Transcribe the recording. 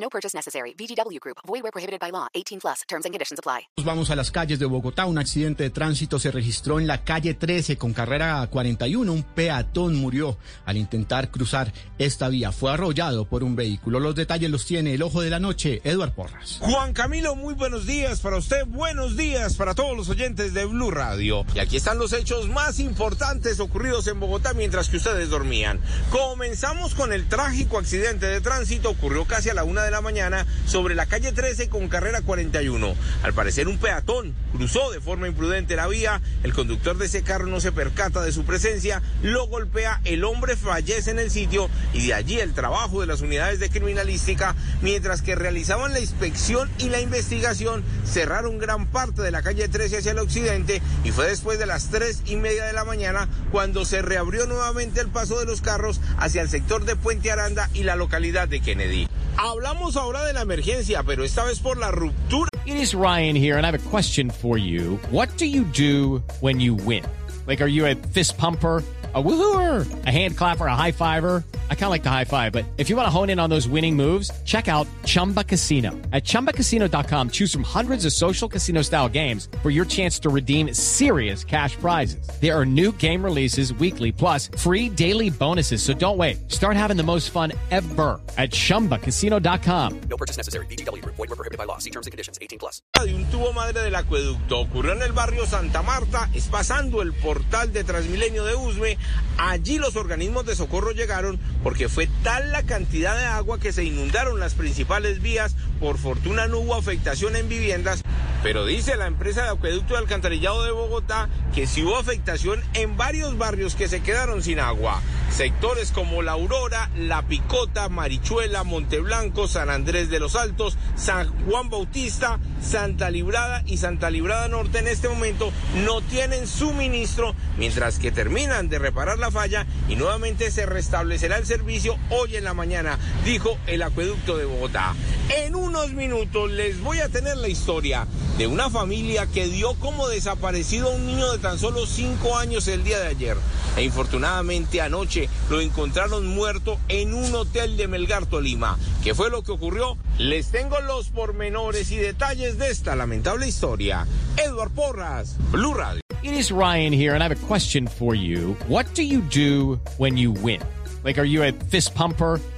No purchase necessary. VGW Group. Void where prohibited by law. 18 plus. Terms and conditions apply. Vamos a las calles de Bogotá. Un accidente de tránsito se registró en la calle 13 con carrera 41. Un peatón murió al intentar cruzar esta vía. Fue arrollado por un vehículo. Los detalles los tiene el ojo de la noche, Eduard Porras. Juan Camilo, muy buenos días para usted. Buenos días para todos los oyentes de Blue Radio. Y aquí están los hechos más importantes ocurridos en Bogotá mientras que ustedes dormían. Comenzamos con el trágico accidente de tránsito. Ocurrió casi a la una de la mañana sobre la calle 13 con carrera 41. Al parecer un peatón cruzó de forma imprudente la vía, el conductor de ese carro no se percata de su presencia, lo golpea, el hombre fallece en el sitio y de allí el trabajo de las unidades de criminalística, mientras que realizaban la inspección y la investigación, cerraron gran parte de la calle 13 hacia el occidente y fue después de las tres y media de la mañana cuando se reabrió nuevamente el paso de los carros hacia el sector de Puente Aranda y la localidad de Kennedy. Hablamos ahora de la emergencia, pero esta vez por la ruptura. It is Ryan here, and I have a question for you. What do you do when you win? Like, are you a fist pumper? a woohooer, a hand clapper, a high fiver. I kind of like the high five, but if you want to hone in on those winning moves, check out Chumba Casino. At ChumbaCasino.com, choose from hundreds of social casino style games for your chance to redeem serious cash prizes. There are new game releases weekly, plus free daily bonuses. So don't wait. Start having the most fun ever at ChumbaCasino.com. No purchase necessary. BGW. Void were prohibited by law. See terms and conditions. 18 plus. De un tubo madre del acueducto ocurrió en el barrio Santa Marta, es pasando el portal de Transmilenio de Usme. Allí los organismos de socorro llegaron porque fue tal la cantidad de agua que se inundaron las principales vías. Por fortuna no hubo afectación en viviendas, pero dice la empresa de acueducto de alcantarillado de Bogotá que sí hubo afectación en varios barrios que se quedaron sin agua. Sectores como La Aurora, La Picota, Marichuela, Monteblanco, San Andrés de los Altos, San Juan Bautista, Santa Librada y Santa Librada Norte en este momento no tienen suministro, mientras que terminan de reparar la falla y nuevamente se restablecerá el servicio hoy en la mañana, dijo el acueducto de Bogotá. En unos minutos les voy a tener la historia de una familia que dio como desaparecido a un niño de tan solo 5 años el día de ayer. E infortunadamente anoche lo encontraron muerto en un hotel de Melgar, Tolima. ¿Qué fue lo que ocurrió? Les tengo los pormenores y detalles de esta lamentable historia. Edward Porras, Blue Radio. It is Ryan here, and I have a question for you. What do you do when you win? Like, are you a fist pumper?